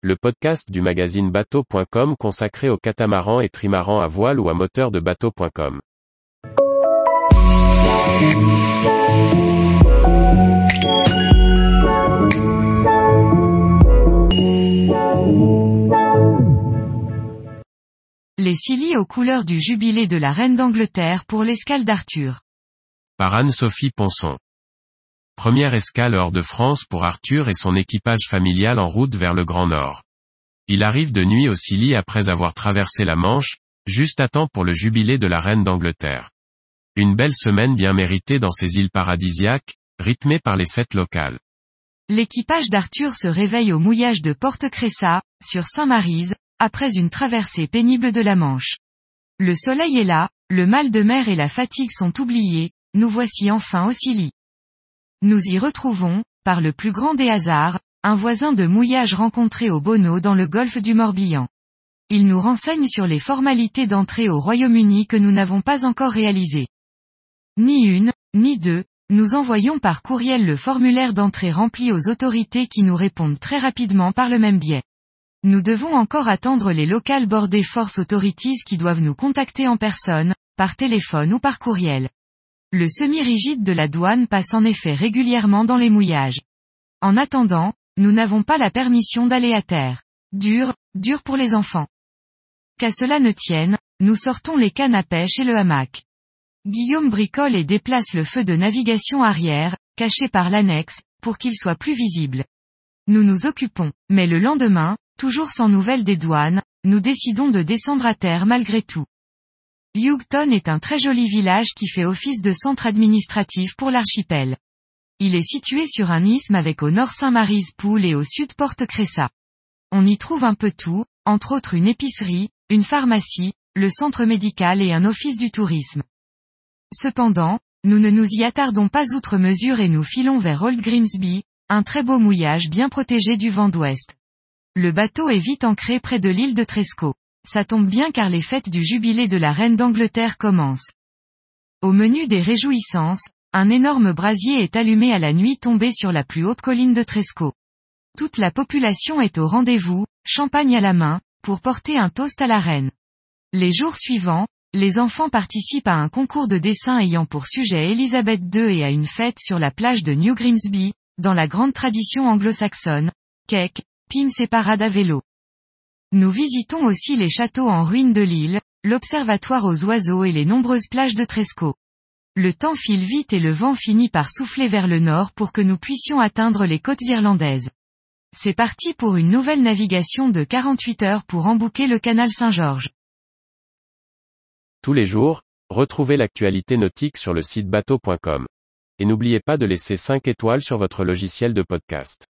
le podcast du magazine bateau.com consacré aux catamarans et trimarans à voile ou à moteur de bateau.com. Les Scilly aux couleurs du jubilé de la reine d'Angleterre pour l'escale d'Arthur. Par Anne-Sophie Ponson. Première escale hors de France pour Arthur et son équipage familial en route vers le Grand Nord. Il arrive de nuit au Scilly après avoir traversé la Manche, juste à temps pour le jubilé de la reine d'Angleterre. Une belle semaine bien méritée dans ces îles paradisiaques, rythmée par les fêtes locales. L'équipage d'Arthur se réveille au mouillage de Porte Cressa, sur Saint-Maryse, après une traversée pénible de la Manche. Le soleil est là, le mal de mer et la fatigue sont oubliés, nous voici enfin au Scilly. Nous y retrouvons, par le plus grand des hasards, un voisin de mouillage rencontré au Bono dans le golfe du Morbihan. Il nous renseigne sur les formalités d'entrée au Royaume-Uni que nous n'avons pas encore réalisées. Ni une, ni deux, nous envoyons par courriel le formulaire d'entrée rempli aux autorités qui nous répondent très rapidement par le même biais. Nous devons encore attendre les Local Border Force Authorities qui doivent nous contacter en personne, par téléphone ou par courriel. Le semi-rigide de la douane passe en effet régulièrement dans les mouillages. En attendant, nous n'avons pas la permission d'aller à terre. Dur, dur pour les enfants. Qu'à cela ne tienne, nous sortons les cannes à pêche et le hamac. Guillaume bricole et déplace le feu de navigation arrière, caché par l'annexe, pour qu'il soit plus visible. Nous nous occupons, mais le lendemain, toujours sans nouvelles des douanes, nous décidons de descendre à terre malgré tout. Hugton est un très joli village qui fait office de centre administratif pour l'archipel. Il est situé sur un isthme avec au nord Saint-Mary's Pool et au sud Porte Cressa. On y trouve un peu tout, entre autres une épicerie, une pharmacie, le centre médical et un office du tourisme. Cependant, nous ne nous y attardons pas outre mesure et nous filons vers Old Grimsby, un très beau mouillage bien protégé du vent d'ouest. Le bateau est vite ancré près de l'île de Tresco. Ça tombe bien car les fêtes du jubilé de la reine d'Angleterre commencent. Au menu des réjouissances, un énorme brasier est allumé à la nuit tombée sur la plus haute colline de Tresco. Toute la population est au rendez-vous, champagne à la main, pour porter un toast à la reine. Les jours suivants, les enfants participent à un concours de dessin ayant pour sujet Elisabeth II et à une fête sur la plage de New Grimsby, dans la grande tradition anglo-saxonne, cake, pims et parade à vélo. Nous visitons aussi les châteaux en ruine de l'île, l'observatoire aux oiseaux et les nombreuses plages de Tresco. Le temps file vite et le vent finit par souffler vers le nord pour que nous puissions atteindre les côtes irlandaises. C'est parti pour une nouvelle navigation de 48 heures pour embouquer le canal Saint-Georges. Tous les jours, retrouvez l'actualité nautique sur le site bateau.com. Et n'oubliez pas de laisser 5 étoiles sur votre logiciel de podcast.